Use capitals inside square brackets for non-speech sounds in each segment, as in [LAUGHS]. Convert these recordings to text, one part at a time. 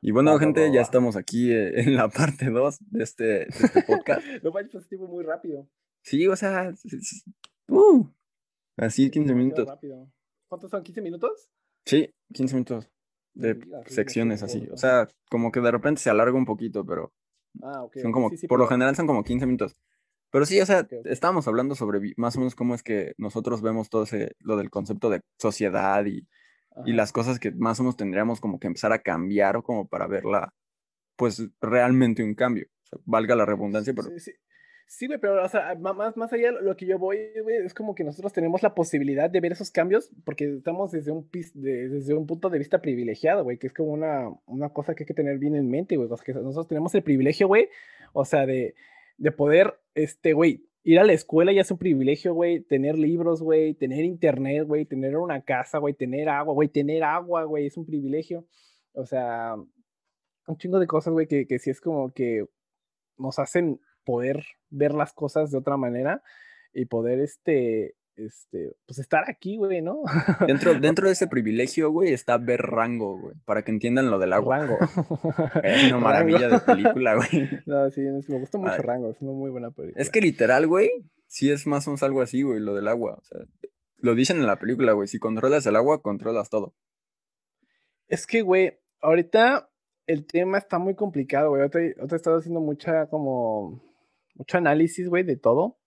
Y bueno, va, gente, va, ya va. estamos aquí eh, en la parte 2 de este, de este podcast. [LAUGHS] No manches, pasó tiempo muy rápido. Sí, o sea, uh, así 15 demasiado minutos. rápido. ¿Cuántos son? ¿15 minutos? Sí, 15 minutos de No secciones así. O sea, como que de repente se alarga un poquito, pero Ah, ok. son como, sí, sí, por lo pero- general son como 15 minutos. Pero sí, o sea, Ok, ok. estábamos hablando sobre más o menos cómo es que nosotros vemos todo ese, lo del concepto de sociedad y, y las cosas que más o menos tendríamos como que empezar a cambiar o como para verla, pues realmente un cambio. O sea, valga la redundancia, pero Sí, sí. Sí, güey, pero, o sea, más, más allá, lo que yo voy, güey, es como que nosotros tenemos la posibilidad de ver esos cambios porque estamos desde un, de- desde un punto de vista privilegiado, güey, que es como una, una cosa que hay que tener bien en mente, güey, o sea, que nosotros tenemos el privilegio, güey, o sea, de, de poder, este, güey, ir a la escuela ya es un privilegio, güey, tener libros, güey, tener internet, güey, tener una casa, güey, tener agua, güey, tener agua, güey, es un privilegio, o sea, un chingo de cosas, güey, que, que sí es como que nos hacen poder ver las cosas de otra manera y poder, este, este, pues estar aquí, güey, ¿no? dentro, [LAUGHS] dentro de ese privilegio, güey, está ver rango, güey, para que entiendan lo del agua. Rango. [LAUGHS] Es una [LAUGHS] Rango. maravilla de película, güey. No, sí, es- me gusta mucho Ay. Rango, es una muy buena película. Es que literal, güey, sí es más o menos algo así, güey, lo del agua. O sea, lo dicen en la película, güey, si controlas el agua, controlas todo. Es que, güey, ahorita el tema está muy complicado, güey. Ahorita, ahorita he estado haciendo mucha, como, mucho análisis, güey, de todo.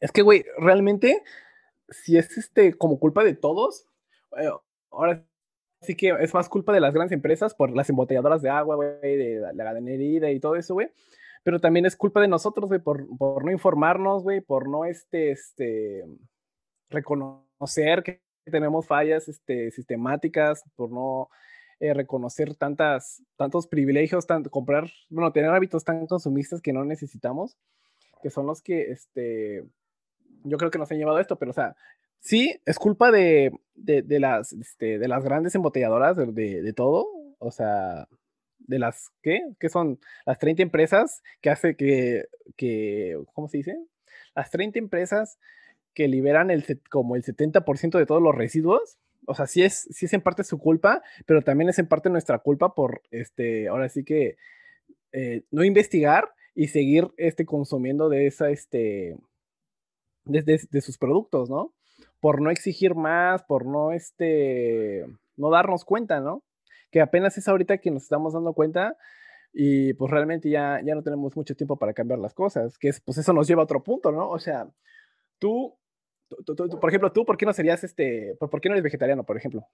Es que, güey, realmente, si es este, como culpa de todos, eh, ahora sí que es más culpa de las grandes empresas por las embotelladoras de agua, de la, la ganadería y todo eso, güey. Pero también es culpa de nosotros, güey, por, por no informarnos, güey, por no, este, este, reconocer que tenemos fallas, este, sistemáticas, por no eh, reconocer tantas, tantos privilegios, tan, comprar, bueno, tener hábitos tan consumistas que no necesitamos, que son los que, este, yo creo que nos han llevado a esto, pero, o sea, sí, es culpa de, de, de las, este, de las grandes embotelladoras, de, de, de todo, o sea, de las, ¿qué? ¿Qué son? Las 30 empresas que hace que, que, ¿cómo se dice? Las 30 empresas que liberan el, como el 70% de todos los residuos, o sea, sí es, sí es en parte su culpa, pero también es en parte nuestra culpa por, este, ahora sí que eh, no investigar y seguir, este, consumiendo de esa, este, de, de- de sus productos, ¿no? Por no exigir más, por no, este, no darnos cuenta, ¿no? Que apenas es ahorita que nos estamos dando cuenta y pues realmente ya, ya no tenemos mucho tiempo para cambiar las cosas, que es, pues eso nos lleva a otro punto, ¿no? O sea, tú, tú- tú- tú- por ejemplo, tú, ¿por qué no serías este, por, por qué no eres vegetariano, por ejemplo?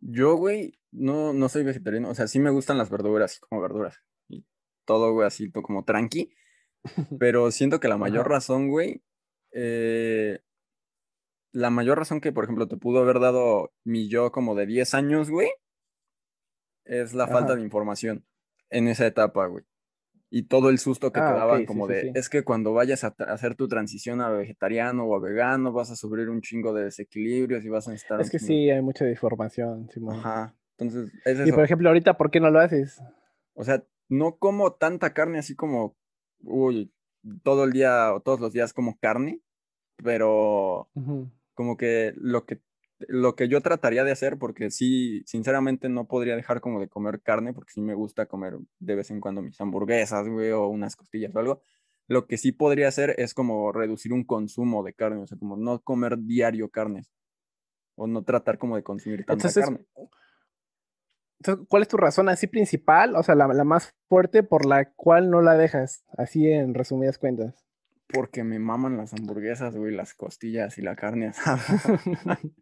Yo, güey, no, no soy vegetariano. O sea, sí me gustan las verduras, como verduras. Y todo, güey, así como tranqui. [LAUGHS] Pero siento que la mayor razón, güey, eh, la mayor razón que, por ejemplo, te pudo haber dado mi yo como de 10 años, güey, es la falta de información en esa etapa, güey. Y todo el susto que te Ah, daban sí, como sí, de, sí. es que cuando vayas a hacer tu transición a vegetariano o a vegano, vas a sufrir un chingo de desequilibrios y vas a necesitar Es que sí, hay mucha desinformación, Simón. Ajá. Entonces, es Y por ejemplo, ahorita, ¿por qué no lo haces? O sea, no como tanta carne así como, uy, todo el día o todos los días como carne, pero como que lo que lo que yo trataría de hacer, porque sí, sinceramente no podría dejar como de comer carne, porque sí me gusta comer de vez en cuando mis hamburguesas, güey, o unas costillas o algo. Lo que sí podría hacer es como reducir un consumo de carne, o sea, como no comer diario carnes, o no tratar como de consumir tanta Entonces, carne. entonces, ¿cuál es tu razón así principal? O sea, la, la más fuerte por la cual no la dejas, así en resumidas cuentas. Porque me maman las hamburguesas, güey, las costillas y la carne asada. [LAUGHS] [LAUGHS]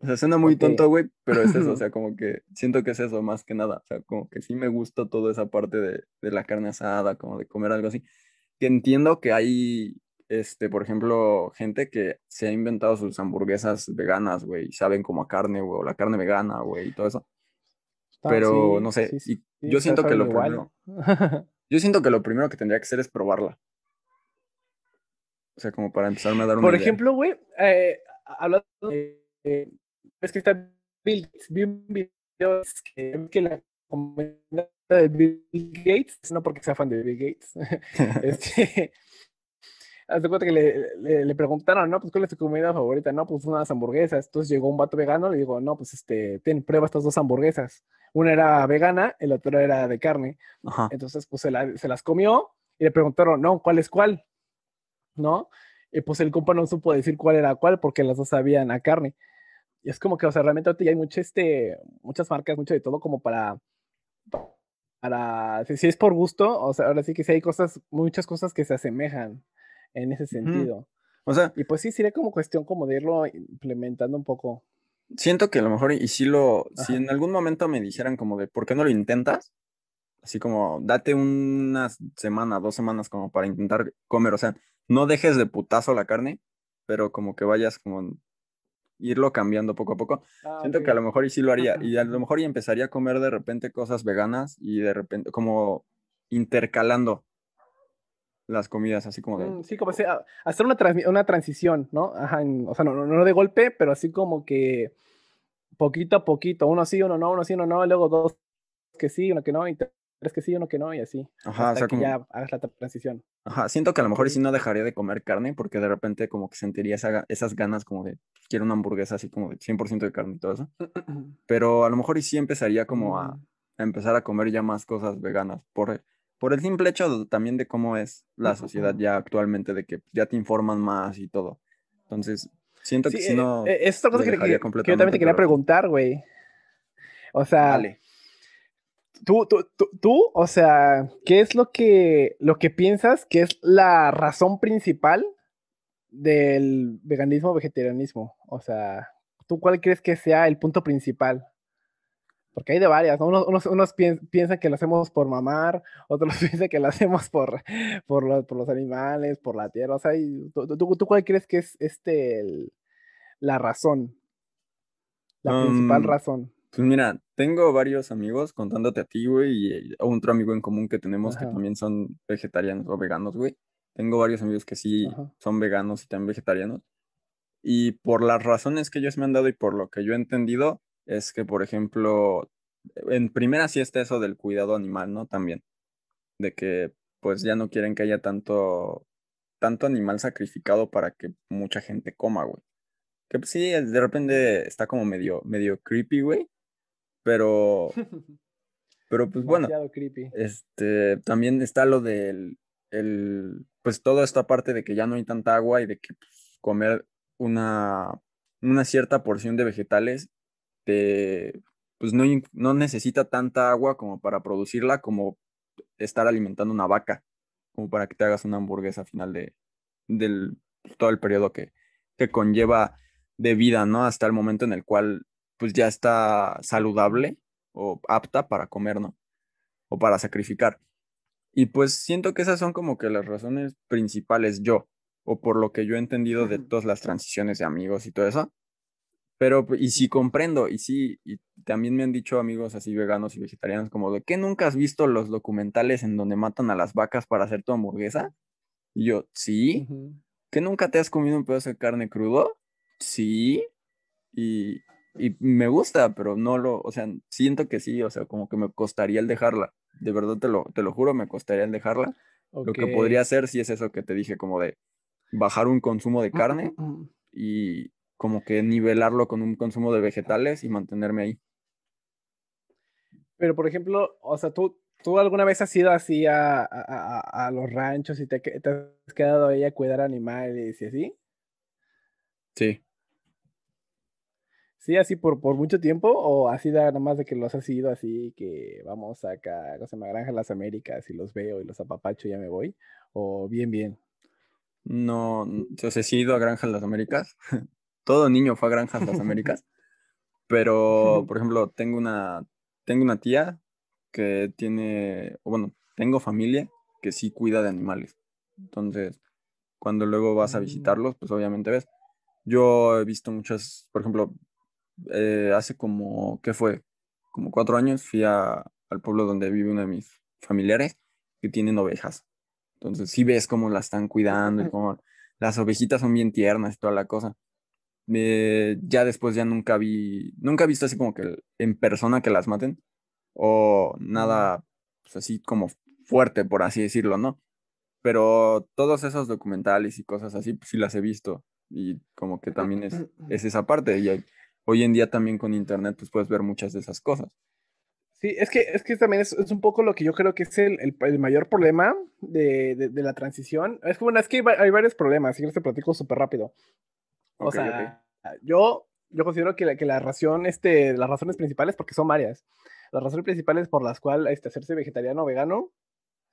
O sea, suena muy Ok. tonto, güey, pero es eso, o [LAUGHS] sea, como que siento que es eso más que nada, o sea, como que sí me gusta toda esa parte de, de la carne asada, como de comer algo así, que entiendo que hay, este, por ejemplo, gente que se ha inventado sus hamburguesas veganas, güey, y saben como a carne, güey, o la carne vegana, güey, y todo eso, pero sí, no sé, sí, sí, yo siento que lo igual. primero, yo siento que lo primero que tendría que hacer es probarla. O sea, como para empezarme a dar una Por idea. ejemplo, güey, eh, hablando de. eh, es que está Bill Gates. Vi un video que, que la de Bill Gates, no porque sea fan de Bill Gates, [LAUGHS] [LAUGHS] este, haz de cuenta que le, le, preguntaron, ¿no? Pues, ¿cuál es tu comida favorita? No, pues unas hamburguesas. Entonces llegó un vato vegano, le digo, no, pues, este, ten, prueba estas dos hamburguesas. Una era vegana, el otro era de carne. Entonces, pues, se, se, las comió y le preguntaron, no, ¿cuál es cuál? ¿No? Y pues el compa no supo decir cuál era cuál porque las dos sabían a carne. Y es como que, o sea, realmente ahorita ya hay mucho, este, muchas marcas, mucho de todo como para para, si, es por gusto, o sea, ahora sí que sí hay cosas, muchas cosas que se asemejan en ese sentido. O sea, y pues sí, sería como cuestión como de irlo implementando un poco. Siento que a lo mejor, y si lo, si en algún momento me dijeran como de, ¿por qué no lo intentas? Así como, date una semana, dos semanas como para intentar comer, o sea, no dejes de putazo la carne, pero como que vayas como irlo cambiando poco a poco. Ah, Siento que a lo mejor y sí lo haría. Y a lo mejor y empezaría a comer de repente cosas veganas y de repente como intercalando las comidas, así como de... Mm, sí, como hacer una, una transición, ¿no? Ajá, o sea, no, no, de golpe, pero así como que poquito a poquito, uno sí, uno no, uno sí, uno no, luego dos que sí, uno que no, y es que sí, uno que no, y así. Ajá, o sea, que ya hagas la transición. Ajá, siento que a lo mejor sí no dejaría de comer carne, porque de repente como que sentiría esas ganas como de, quiero una hamburguesa así como de 100% de carne y todo eso. [CLEARS THROAT] Pero a lo mejor sí empezaría como a, mm. a, empezar a comer ya más cosas veganas, por, por el simple hecho también de cómo es la sociedad ya actualmente, de que ya te informan más y todo. Entonces, siento que si eh, no... Eh, es otra cosa que, que, yo también te quería preguntar, güey. O sea... Vale tú, tú, tú, o sea, ¿qué es lo que, lo que piensas que es la razón principal del veganismo o vegetarianismo? O sea, ¿tú cuál crees que sea el punto principal? Porque hay de varias, unos, unos, piensan que lo hacemos por mamar, [LAUGHS] otros [LAUGHS] piensan que lo hacemos por, por, los, animales, por la tierra. O sea, ¿tú, cuál crees que es este la razón? La principal um, razón. Pues mira, tengo varios amigos contándote a ti, güey, y otro amigo en común que tenemos que también son vegetarianos o veganos, güey. Tengo varios amigos que sí son veganos y también vegetarianos. Y por las razones que ellos me han dado y por lo que yo he entendido, es que, por ejemplo, en primera sí está eso del cuidado animal, ¿no? También. De que pues ya no quieren que haya tanto, tanto animal sacrificado para que mucha gente coma, güey. Que pues, sí, de repente está como medio, medio creepy, güey. Pero, [LAUGHS] pero pues bueno, este, también está lo del, el, pues toda esta parte de que ya no hay tanta agua y de que pues, comer una, una cierta porción de vegetales te, pues no, no necesita tanta agua como para producirla, como estar alimentando una vaca, como para que te hagas una hamburguesa al final de, del todo el periodo que, que conlleva de vida, ¿no? Hasta el momento en el cual pues ya está saludable o apta para comer, ¿no? O para sacrificar. Y pues siento que esas son como que las razones principales yo, o por lo que yo he entendido de todas las transiciones de amigos y todo eso. Pero, y sí comprendo, y sí, y también me han dicho amigos así veganos y vegetarianos como de que nunca has visto los documentales en donde matan a las vacas para hacer tu hamburguesa. Y yo, sí. ¿Que nunca te has comido un pedazo de carne crudo? Sí. Y, y me gusta, pero no lo, o sea, siento que sí, o sea, como que me costaría el dejarla. De verdad te lo, te lo juro, me costaría el dejarla. Lo que podría hacer sí es eso que te dije, como de bajar un consumo de carne y como que nivelarlo con un consumo de vegetales y mantenerme ahí. Pero, por ejemplo, o sea, tú, ¿Tú alguna vez has ido así a, a, a, los ranchos y te, te, has quedado ahí a cuidar animales y así? Sí. Sí, así por, por mucho tiempo, o así nada más de que los has ido así, que vamos acá, no sé, me Granja Las Américas y los veo y los apapacho y ya me voy, o bien, bien. No, yo sé, sí he ido a Granja Las Américas. [LAUGHS] Todo niño fue a Granja Las Américas. [LAUGHS] Pero, [LAUGHS] por ejemplo, tengo una, tengo una tía que tiene, bueno, tengo familia que sí cuida de animales. Entonces, cuando luego vas a mm. visitarlos, pues obviamente ves. Yo he visto muchas, por ejemplo, eh, hace como, ¿qué fue? Como cuatro años fui al pueblo donde vive uno de mis familiares que tienen ovejas. Entonces sí ves cómo las están cuidando y cómo las ovejitas son bien tiernas y toda la cosa. ya después ya nunca vi, nunca he visto así como que en persona que las maten o nada pues así como fuerte, por así decirlo, ¿no? pero todos esos documentales y cosas así, pues sí las he visto y como que también es, es esa parte y hoy en día también con internet pues puedes ver muchas de esas cosas. Sí, es que, es que también es, un poco lo que yo creo que es el, el, mayor problema de, de, la transición. Es que, bueno, es que hay, varios problemas, y te platico súper rápido. O sea, yo, yo considero que la, que la razón, este, las razones principales, porque son varias, las razones principales por las cuales este, hacerse vegetariano o vegano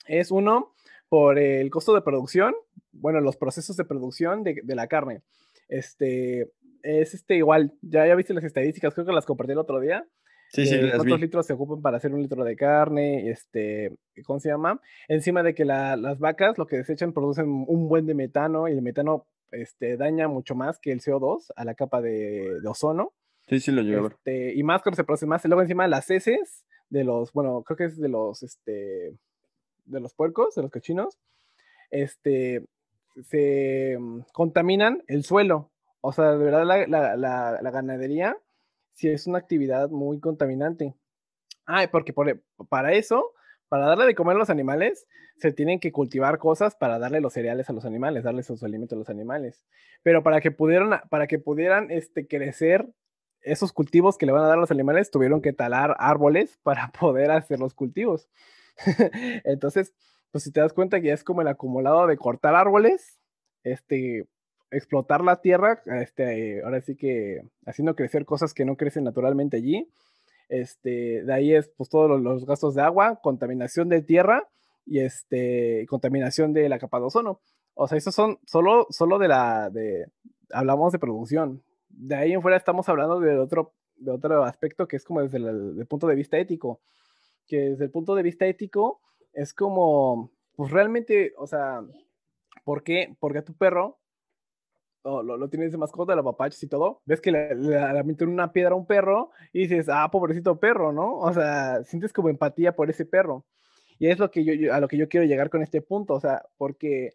es uno, por el costo de producción, bueno, los procesos de producción de, de la carne. Este, es este igual, ya, ya viste las estadísticas, creo que las compartí el otro día Sí, sí, ¿Cuántos litros se ocupan para hacer un litro de carne? Este, ¿Cómo se llama? Encima de que las vacas lo que desechan producen un buen de metano y el metano este, daña mucho más que el CO2 a la capa de, ozono. Sí, sí, lo llevo. Este, y más cuando se produce más. Y luego encima las heces de los, bueno, creo que es de los, este, de los puercos, de los cochinos, este, se mm, contaminan el suelo. O sea, de verdad la, la ganadería si es una actividad muy contaminante. Ah, porque por, para eso, para darle de comer a los animales, se tienen que cultivar cosas para darle los cereales a los animales, darles sus alimentos a los animales. Pero para que pudieran, para que pudieran este, crecer esos cultivos que le van a dar a los animales, tuvieron que talar árboles [LAUGHS] para poder hacer los cultivos. [LAUGHS] Entonces, pues si te das cuenta que es como el acumulado de cortar árboles, este, explotar la tierra, este, ahora sí que haciendo crecer cosas que no crecen naturalmente allí. Este, de ahí es pues todos los, gastos de agua, contaminación de tierra y este, contaminación de la capa de ozono. O sea, esos son solo, solo de la, de, hablamos de producción. De ahí en fuera estamos hablando de otro, de otro aspecto que es como desde el punto de vista ético. Que desde el punto de vista ético es como, pues realmente, o sea, ¿por qué? Porque a tu perro lo, lo, tienes de mascota, la papachas y todo, ves que le, le, una piedra a un perro y dices, ah, pobrecito perro, ¿no? O sea, sientes como empatía por ese perro. Y es lo que yo, a lo que yo quiero llegar con este punto, o sea, porque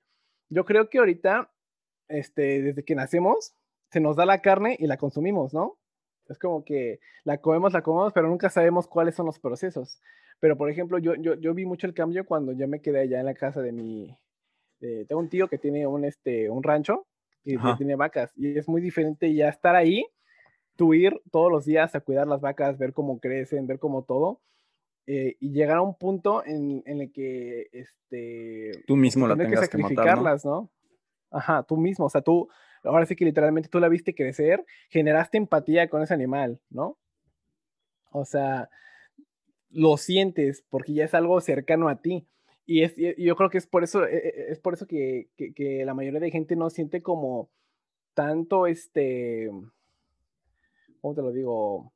yo creo que ahorita, este, desde que nacemos, se nos da la carne y la consumimos, ¿no? Es como que la comemos, la comemos, pero nunca sabemos cuáles son los procesos. Pero, por ejemplo, yo, yo, yo vi mucho el cambio cuando yo me quedé allá en la casa de mi... tengo un tío que tiene un, este, un rancho y tiene vacas. Y es muy diferente ya estar ahí, tú ir todos los días a cuidar las vacas, ver cómo crecen, ver cómo todo. Eh, y llegar a un punto en, en, el que este tú mismo la tengas que sacrificarlas, ¿no? ¿no? Ajá, tú mismo, o sea, tú ahora sí que literalmente tú la viste crecer, generaste empatía con ese animal, ¿no? O sea, lo sientes porque ya es algo cercano a ti. Y, es, yo creo que es por eso, e, e, es por eso que, que, la mayoría de gente no siente como tanto este, ¿cómo te lo digo?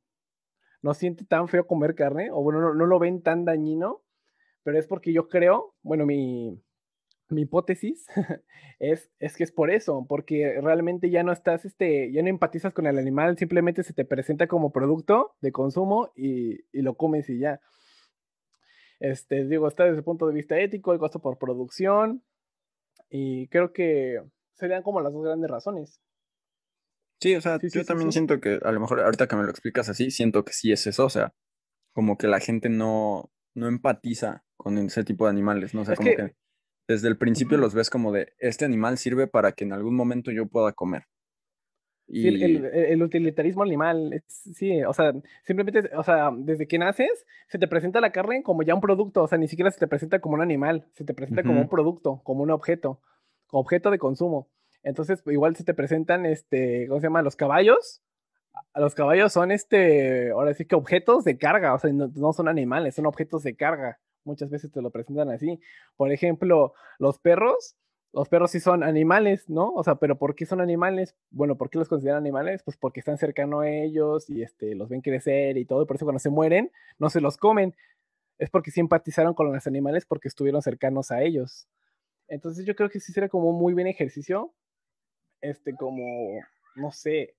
No siente tan feo comer carne, o bueno, no, no lo ven tan dañino, pero es porque yo creo, bueno, mi, mi hipótesis [LAUGHS] es, es que es por eso, porque realmente ya no estás, este, ya no empatizas con el animal, simplemente se te presenta como producto de consumo y, y lo comes y ya. Este, digo, está desde el punto de vista ético, el costo por producción, y creo que serían como las dos grandes razones. Sí, o sea, yo también siento que, a lo mejor ahorita que me lo explicas así, siento que sí es eso, o sea, como que la gente no, no empatiza con ese tipo de animales, ¿no? O sea, como que, desde el principio los ves como de, este animal sirve para que en algún momento yo pueda comer. Sí, el, utilitarismo animal, sí, o sea, simplemente, o sea, desde que naces, se te presenta la carne como ya un producto, o sea, ni siquiera se te presenta como un animal, se te presenta como un producto, como un objeto, objeto de consumo. Entonces, igual se te presentan, este, ¿cómo se llama? Los caballos. Los caballos son, este, ahora sí que objetos de carga, o sea, no, no son animales, son objetos de carga. Muchas veces te lo presentan así. Por ejemplo, los perros los perros sí son animales, ¿no? O sea, pero ¿por qué son animales? Bueno, ¿por qué los consideran animales? Pues porque están cercanos a ellos y este, los ven crecer y todo, y por eso cuando se mueren, no se los comen. Es porque simpatizaron con los animales porque estuvieron cercanos a ellos. Entonces yo creo que sí sería como un muy buen ejercicio, este, como, no sé,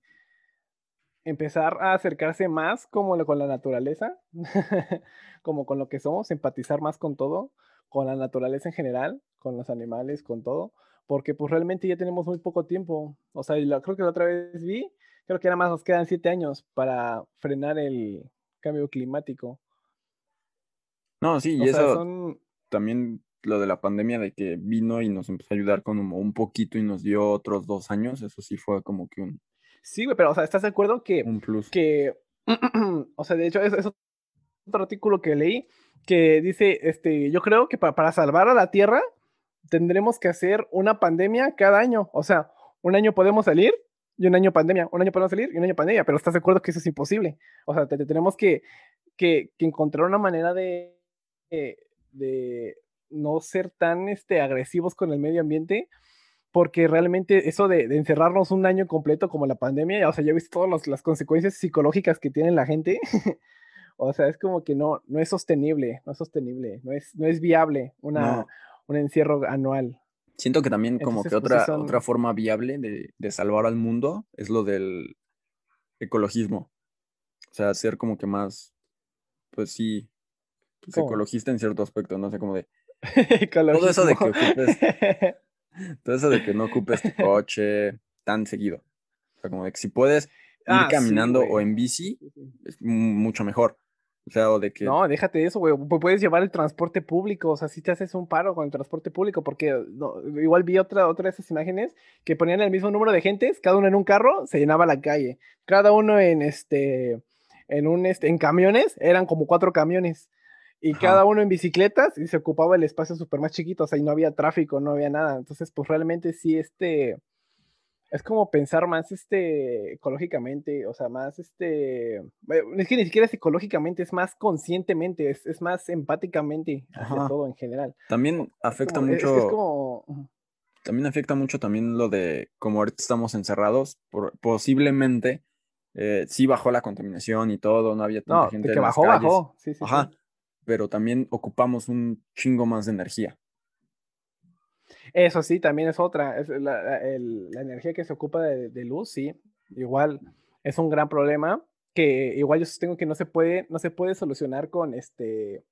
empezar a acercarse más como con la naturaleza, [LAUGHS] como con lo que somos, empatizar más con todo, con la naturaleza en general, con los animales, con todo, porque pues realmente ya tenemos muy poco tiempo. O sea, creo que la otra vez vi, creo que nada más nos quedan siete años para frenar el cambio climático. No, sí, y eso también lo de la pandemia, de que vino y nos empezó a ayudar con un poquito y nos dio otros dos años, eso sí fue como que un... Sí, güey, pero, o sea, ¿estás de acuerdo que... Un plus. Que, [CLEARS THROAT] o sea, de hecho, es, es otro artículo que leí que dice, este, yo creo que para, para salvar a la Tierra tendremos que hacer una pandemia cada año, o sea, un año podemos salir y un año pandemia, un año podemos salir y un año pandemia, pero ¿estás de acuerdo que eso es imposible? O sea, tenemos que, que, encontrar una manera de, de, no ser tan este, agresivos con el medio ambiente, porque realmente eso de, encerrarnos un año completo como la pandemia, o sea, ya he visto todas las consecuencias psicológicas que tiene la gente. [LAUGHS] o sea, es como que no, no es sostenible, no es sostenible, no es, no es viable una, un encierro anual. Siento que también como que pues, otra, otra forma viable de, salvar al mundo es lo del ecologismo. O sea, ser como que más, pues sí, pues, ecologista en cierto aspecto, no sé, como de... [LAUGHS] todo eso de que ocupes... [LAUGHS] todo eso de que no ocupes tu coche tan seguido. O sea, como de que si puedes ir ah, caminando o en bici, es mucho mejor. O sea, o de que. No, déjate eso, güey. Puedes llevar el transporte público. O sea, si te haces un paro con el transporte público, porque igual vi otra, otra de esas imágenes que ponían el mismo número de gentes, cada uno en un carro, se llenaba la calle. Cada uno en este. En un este, en camiones, eran como cuatro camiones. Y cada uno en bicicletas y se ocupaba el espacio súper más chiquito. O sea, y no había tráfico, no había nada. Entonces, pues realmente sí, este es como pensar más este ecológicamente, o sea, más este, es que ni siquiera es ecológicamente, es más conscientemente, es, más empáticamente hacia todo en general. También afecta mucho. Es, como... También afecta mucho también lo de como ahorita estamos encerrados, posiblemente eh, sí bajó la contaminación y todo, no había tanta gente. De que bajó, bajó. Sí, sí, Ajá. Pero también ocupamos un chingo más de energía. Eso sí, también es otra. Es la, energía que se ocupa de, luz, sí. Igual es un gran problema que igual yo sostengo que no se puede, no se puede solucionar con este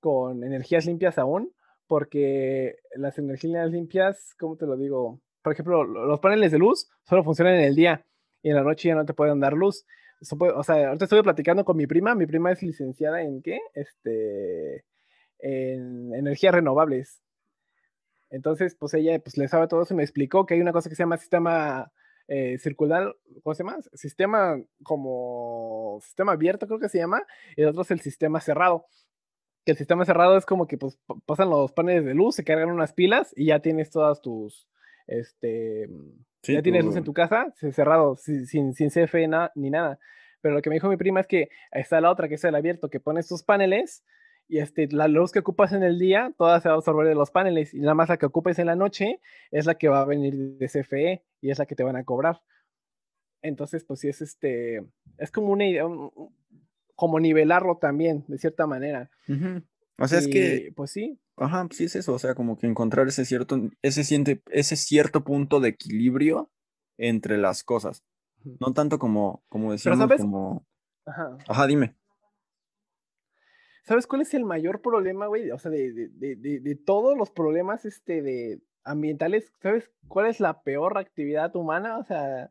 con energías limpias aún, porque las energías limpias, ¿cómo te lo digo? Por ejemplo, los paneles de luz solo funcionan en el día y en la noche ya no te pueden dar luz. o sea, ahorita estoy platicando con mi prima, mi prima es licenciada en qué? Este, en energías renovables. Entonces, pues ella pues, le sabe todo eso y me explicó que hay una cosa que se llama sistema eh, circular, ¿cómo se llama? Sistema como sistema abierto, creo que se llama, y el otro es el sistema cerrado. Que el sistema cerrado es como que pues pasan los paneles de luz, se cargan unas pilas y ya tienes todas tus, este, ya tienes luz en tu casa, cerrado, sin, sin CFE ni nada. Pero lo que me dijo mi prima es que está la otra, que es el abierto, que pones tus paneles y este, la luz que ocupas en el día, toda se va a absorber de los paneles y nada más la que ocupes en la noche es la que va a venir de CFE y es la que te van a cobrar. Entonces, pues sí es este, es como una idea, como nivelarlo también, de cierta manera. O sea, es que, pues sí. Ajá, sí es eso, o sea, como que encontrar ese cierto, ese, siente, ese cierto punto de equilibrio entre las cosas. No tanto como, como decíamos, como... Ajá. Ajá, dime. ¿Sabes cuál es el mayor problema, güey? O sea, de, todos los problemas este, de ambientales, ¿sabes cuál es la peor actividad humana? O sea,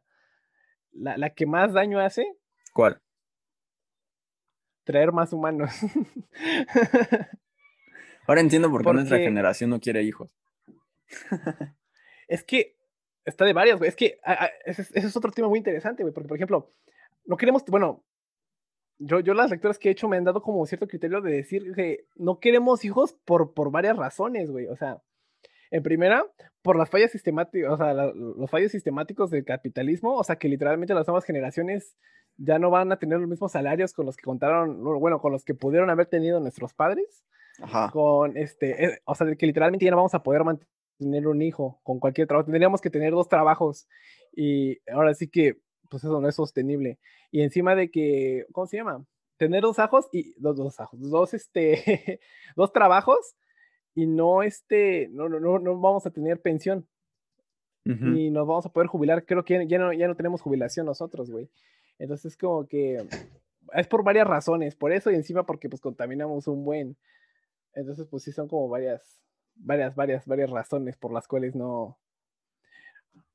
la, que más daño hace. ¿Cuál? Traer más humanos. [LAUGHS] Ahora entiendo por qué nuestra generación no quiere hijos. es que está de varias, güey. Es que ese, es otro tema muy interesante, güey. Porque, por ejemplo, no queremos, bueno, yo, yo las lecturas que he hecho me han dado como cierto criterio de decir que no queremos hijos por, por varias razones, güey. O sea, en primera, por las fallas sistemáticas, o sea, los fallos sistemáticos del capitalismo, o sea, que literalmente las nuevas generaciones ya no van a tener los mismos salarios con los que contaron, bueno, con los que pudieron haber tenido nuestros padres. Ajá. Con este, eh, o sea, que literalmente ya no vamos a poder mantener un hijo con cualquier trabajo. Tendríamos que tener dos trabajos. Y ahora sí que pues eso no es sostenible. Y encima de que, ¿cómo se llama? Tener dos ajos y dos, dos ajos, dos, este, [LAUGHS] dos trabajos y no, este, no, no, no, no vamos a tener pensión. Y nos vamos a poder jubilar. Creo que ya no, ya no tenemos jubilación nosotros, güey. Entonces, como que es por varias razones. Por eso y encima porque pues contaminamos un buen. Entonces, pues sí son como varias, varias, varias, varias razones por las cuales no,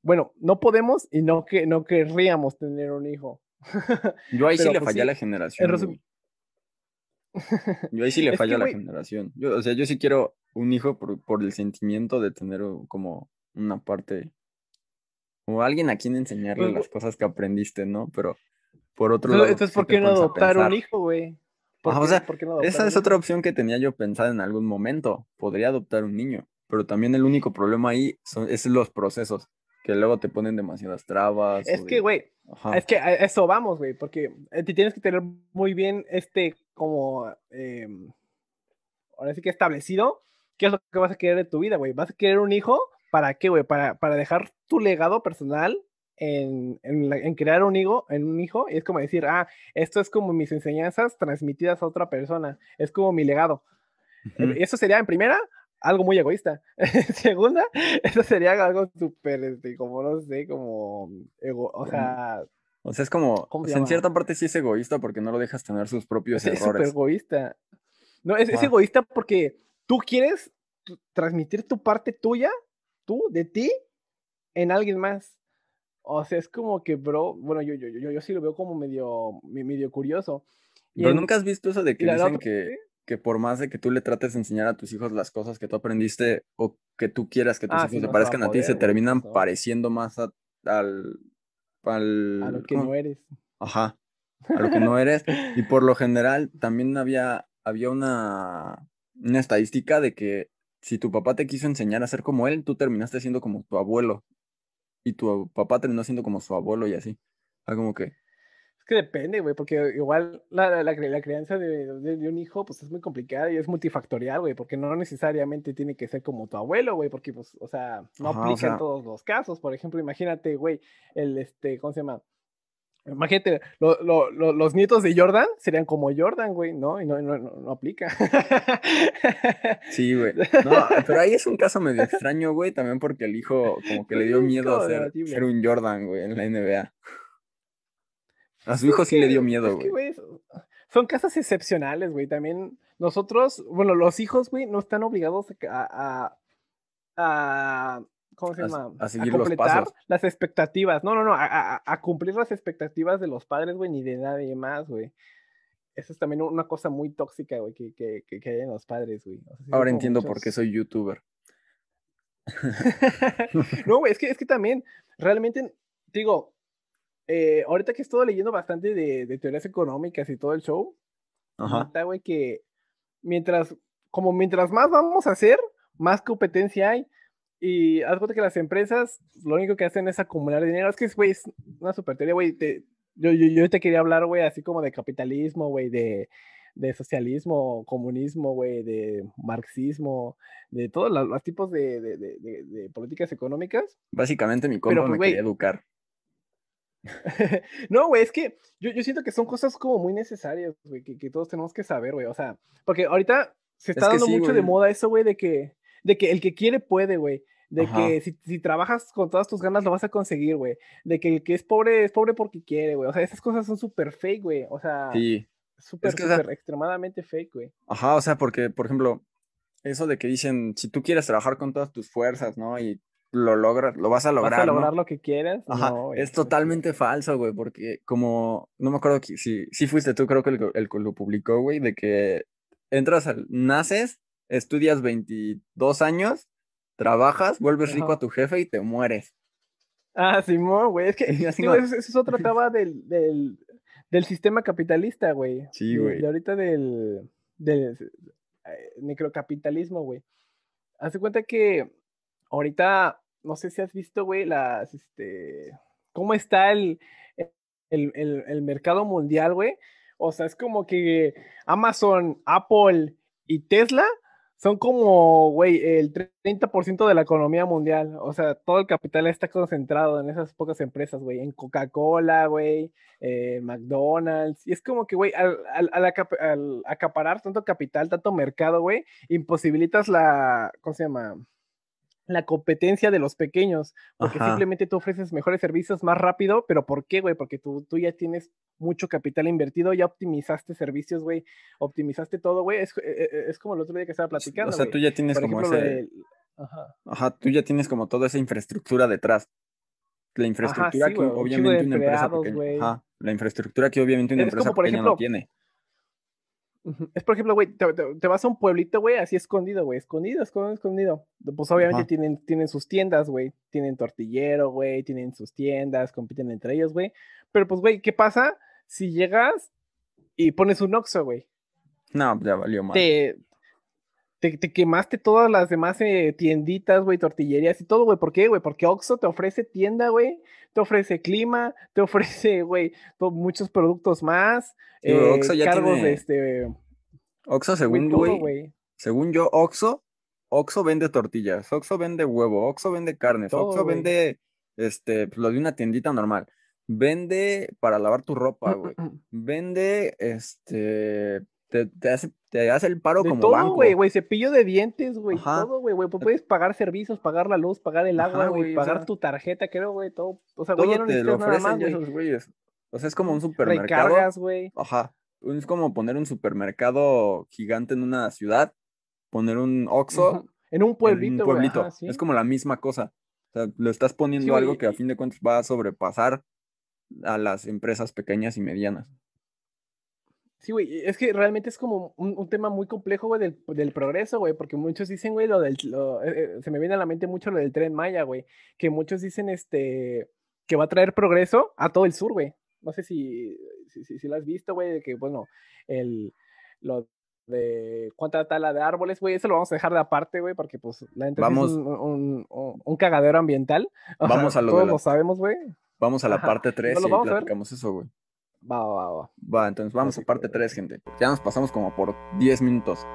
bueno, no podemos y no, que, no querríamos tener un hijo. [LAUGHS] Yo ahí sí le pues, fallé a la generación. Yo ahí sí [LAUGHS] le falla a la generación. Yo, o sea, yo sí quiero un hijo por, por el sentimiento de tener como una parte, o alguien a quien enseñarle pues, las cosas que aprendiste, ¿no? Pero por otro entonces, lado, entonces, ¿por qué no adoptar un hijo, güey? ¿Por Ajá, o sea, no esa es otra opción que tenía yo pensada en algún momento. Podría adoptar un niño, pero también el único problema ahí son, es los procesos, que luego te ponen demasiadas trabas Es que, güey, es que a eso vamos, güey, porque eh, te tienes que tener muy bien este, como, eh, ahora sí que establecido, qué es lo que vas a querer de tu vida, güey. ¿Vas a querer un hijo? ¿Para qué, güey? Para, para dejar tu legado personal en, en, la- en crear un hijo, en un hijo, y es como decir, ah, esto es como mis enseñanzas transmitidas a otra persona, es como mi legado. Ujú. Eso sería, en primera, algo muy egoísta. [LAUGHS] Segunda, eso sería algo súper, este, como, no sé, como, ego, o sea, O sea, es como, ¿cómo o se sea, en cierta parte sí es egoísta porque no lo dejas tener sus [LAUGHS] propios Es es súper errores. egoísta. No, es, es egoísta porque tú quieres transmitir tu parte tuya, tú, de ti, en alguien más. O sea, es como que, bro, bueno, yo, yo, yo, yo sí lo veo como medio, me- medio curioso. Y, Pero en, nunca has visto eso de que dicen otra que, que por más de que tú le trates de enseñar a tus hijos las cosas que tú aprendiste o que tú quieras que tus ah, hijos sí, se a parezcan a ti, se terminan no, pareciendo más a- al, a lo al, que ¿cómo? no eres. Ajá, a lo que no [LAUGHS] eres. Y por lo general también había, había una, una estadística de que si tu papá te quiso enseñar a ser como él, tú terminaste siendo como tu abuelo y tu papá terminó siendo como su abuelo y así. O sea, como que, Es que depende, güey, porque igual la, la, la cri- la crianza de, de- de un hijo, pues es muy complicada y es multifactorial, güey, porque no necesariamente tiene que ser como tu abuelo, güey, porque, pues, o sea, no ajá, o aplica en sea, todos los casos. Por ejemplo, imagínate, güey, el, este, ¿cómo se llama? Imagínate, lo- lo- lo- los nietos de Jordan serían como Jordan, güey, ¿no? Y no, no, no, no aplica. [LAUGHS] sí, güey. No, pero ahí es un caso medio extraño, güey, también porque el hijo como que le dio miedo como ser, ser un Jordan, güey, en la NBA. A su hijo sí le dio miedo, güey. son casos excepcionales, güey. También nosotros, bueno, los hijos, güey, no están obligados a, a, a- ¿cómo se A, llama? a A seguir los completar pasos. las expectativas. No, no, no, a, a- a cumplir las expectativas de los padres, güey, ni de nadie más, güey. Eso es también una cosa muy tóxica, güey, que, que, que, hay en los padres, güey. O sea, Ahora entiendo por qué soy youtuber. [LAUGHS] No, güey, es que, es que también, realmente, digo, eh, ahorita que he estado leyendo bastante de, de teorías económicas y todo el show, neta, güey, que mientras, como mientras más vamos a hacer, más competencia hay. Y haz cuenta que las empresas lo único que hacen es acumular dinero. Es que, güey, es una super teoría, güey. te- yo, yo, yo te quería hablar, güey, así como de capitalismo, güey, de, de socialismo, comunismo, güey, de marxismo, de todos los, los tipos de, de, políticas económicas. Básicamente mi Pero, compa pues, me quería güey, educar. [LAUGHS] No, güey, es que yo, yo siento que son cosas como muy necesarias, güey, que, que todos tenemos que saber, güey. O sea, porque ahorita se está Es dando sí, mucho de güey. moda eso, güey, de que, de que el que quiere puede, güey. De Ajá. que si, si trabajas con todas tus ganas lo vas a conseguir, güey. De que el que es pobre es pobre porque quiere, güey. O sea, esas cosas son súper fake, güey. O sea, Sí. súper, Es que, o sea, súper extremadamente fake, güey. ajá, o sea, porque, por ejemplo, eso de que dicen, si tú quieres trabajar con todas tus fuerzas, ¿no? Y lo logras, lo vas a Vas a lograr, lograr ¿no? lo que quieras. Ajá, No, güey, es eso no es totalmente falso, güey, porque como, no me acuerdo que- si, si fuiste tú, creo que el, el lo publicó, güey, de que entras al, naces, estudias 22 años, trabajas, vuelves rico a tu jefe y te mueres. Ah, Simón, güey. Es que, [LAUGHS] Y digo, no. eso, eso traba del, del, del sistema capitalista, güey. Sí, güey. de ahorita del, del eh, necrocapitalismo, güey. Haz de cuenta que ahorita, no sé si has visto, güey, las, este, cómo está el, el, el, el mercado mundial, güey. O sea, es como que Amazon, Apple y Tesla son como, güey, el 30% de la economía mundial. O sea, todo el capital está concentrado en esas pocas empresas, güey. En Coca-Cola, güey, eh, McDonald's. Y es como que, güey, al, al, al al acaparar tanto capital, tanto mercado, güey, imposibilitas la, ¿cómo se llama? La competencia de los pequeños, porque Ajá. simplemente tú ofreces mejores servicios más rápido, pero ¿por qué, güey? Porque tú, tú ya tienes mucho capital invertido, ya optimizaste servicios, güey, optimizaste todo, güey. Es, eh, eh, es como el otro día que estaba O platicando, sea, güey. tú ya tienes Por como ejemplo, lo ese, de... Ajá. ajá, tú ya tienes como toda esa infraestructura detrás. La Ajá, infraestructura sí, que obviamente una empresa pequeña, ajá, la infraestructura que obviamente una Es empresa como, por pequeña no tiene. Es por ejemplo, güey, te, vas a un pueblito, güey, así escondido, güey, escondido, escondido, escondido. Pues obviamente tienen, tienen sus tiendas, güey, tienen tortillero, güey, tienen sus tiendas, compiten entre ellos, güey. Pero pues, güey, ¿qué pasa si llegas y pones un Oxxo, güey? No, ya valió mal. Te, te, quemaste todas las demás eh, tienditas, güey, tortillerías y todo, güey. ¿Por qué, güey? Porque Oxxo te ofrece tienda, güey. Te ofrece clima, te ofrece, güey, muchos productos más. Sí, eh, Oxxo ya cargos tiene... de este. Oxxo, según, güey. Según yo, Oxxo, Oxxo vende tortillas, Oxxo vende huevo, Oxxo vende carnes, Oxxo vende, este, pues, lo de una tiendita normal. Vende para lavar tu ropa, güey. Vende, este, te, hace, te hace el paro como todo, banco. güey, güey, cepillo de dientes, güey, todo, güey, güey, pues puedes pagar servicios, pagar la luz, pagar el agua, güey, pagar tu tarjeta, creo, güey, todo, o sea, güey, ya no te lo ofrecen nada más, esos güeyes. O sea, es como un supermercado. Recargas, güey. Ajá. Es como poner un supermercado gigante en una ciudad, poner un Oxxo en un pueblito, en un pueblito. Es como la misma cosa. O sea, lo estás poniendo algo que a fin de cuentas va a sobrepasar a las empresas pequeñas y medianas. Sí, güey, es que realmente es como un, tema muy complejo, güey, del, progreso, güey, porque muchos dicen, güey, lo del, eh, eh, se me viene a la mente mucho lo del tren Maya, güey, que muchos dicen, este, que va a traer progreso a todo el sur, güey. No sé si, si, si, lo has visto, güey, de que, bueno, el, lo de cuánta tala de árboles, güey, eso lo vamos a dejar de aparte, güey, porque, pues, la gente es un, un, cagadero ambiental. [LAUGHS] Vamos a lo Todos lo sabemos, güey. Vamos a la parte 3 y platicamos eso, güey. Va, va, va. Va, entonces vamos a parte 3, gente. Ya nos pasamos como por 10 minutos.